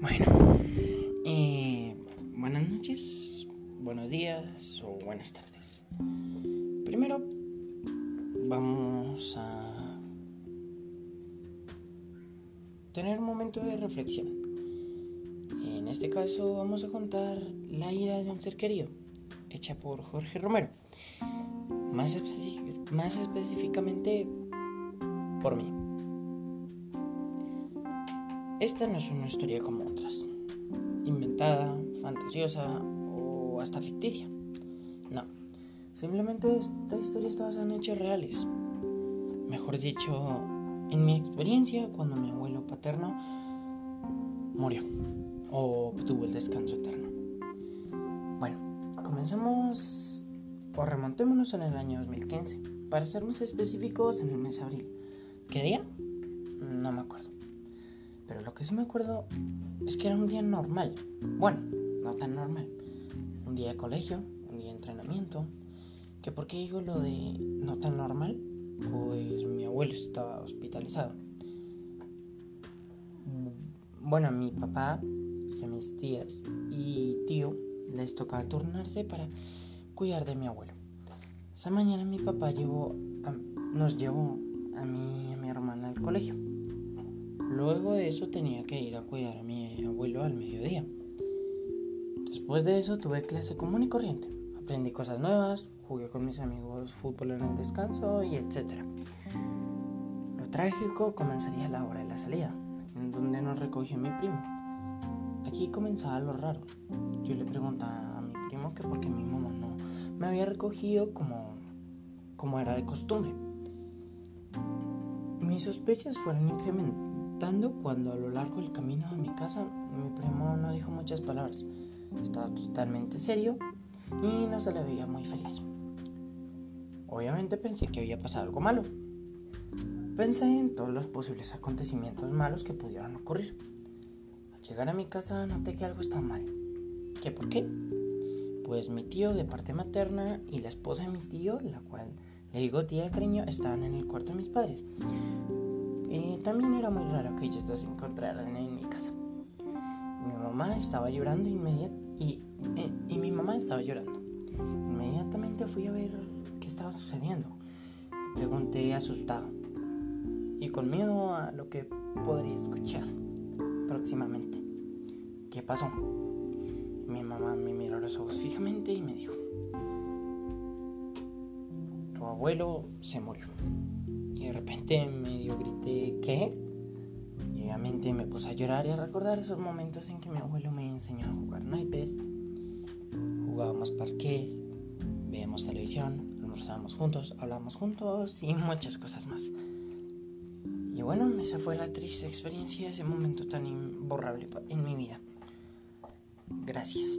Bueno, eh, buenas noches, buenos días o buenas tardes. Primero vamos a tener un momento de reflexión. En este caso vamos a contar la ida de un ser querido, hecha por Jorge Romero. Más, más específicamente por mí. Esta no es una historia como otras, inventada, fantasiosa o hasta ficticia. No, simplemente esta historia está basada en hechos reales. Mejor dicho, en mi experiencia cuando mi abuelo paterno murió o obtuvo el descanso eterno. Bueno, comenzamos o remontémonos en el año 2015, para ser más específicos en el mes de abril. ¿Qué día? No me acuerdo. Pero lo que sí me acuerdo es que era un día normal. Bueno, no tan normal. Un día de colegio, un día de entrenamiento. ¿Que por qué digo lo de no tan normal? Pues mi abuelo estaba hospitalizado. Bueno, a mi papá y a mis tías y tío les tocaba turnarse para cuidar de mi abuelo. Esa mañana mi papá llevó nos llevó a mí y a mi hermana al colegio. Luego de eso tenía que ir a cuidar a mi abuelo al mediodía. Después de eso tuve clase común y corriente. Aprendí cosas nuevas, jugué con mis amigos fútbol en el descanso y etc. Lo trágico comenzaría la hora de la salida, en donde nos recogió mi primo. Aquí comenzaba lo raro. Yo le preguntaba a mi primo que por qué mi mamá no me había recogido como, como era de costumbre. Mis sospechas fueron incrementando cuando a lo largo del camino a mi casa mi primo no dijo muchas palabras. Estaba totalmente serio y no se le veía muy feliz. Obviamente pensé que había pasado algo malo. Pensé en todos los posibles acontecimientos malos que pudieran ocurrir. Al llegar a mi casa noté que algo estaba mal. ¿Qué por qué? Pues mi tío de parte materna y la esposa de mi tío, la cual le digo tía de cariño, estaban en el cuarto de mis padres. Y también era muy raro que ellos dos se encontraran en mi casa. Mi mamá estaba llorando inmediatamente y, eh, y mi mamá estaba llorando. Inmediatamente fui a ver qué estaba sucediendo. Pregunté asustado y con miedo a lo que podría escuchar próximamente. ¿Qué pasó? Mi mamá me miró los ojos fijamente y me dijo, tu abuelo se murió. Y de repente medio ¿qué? Y obviamente me puse a llorar y a recordar esos momentos en que mi abuelo me enseñó a jugar naipes, jugábamos parques, veíamos televisión, almorzábamos juntos, hablábamos juntos y muchas cosas más. Y bueno, esa fue la triste experiencia, ese momento tan imborrable en mi vida. Gracias.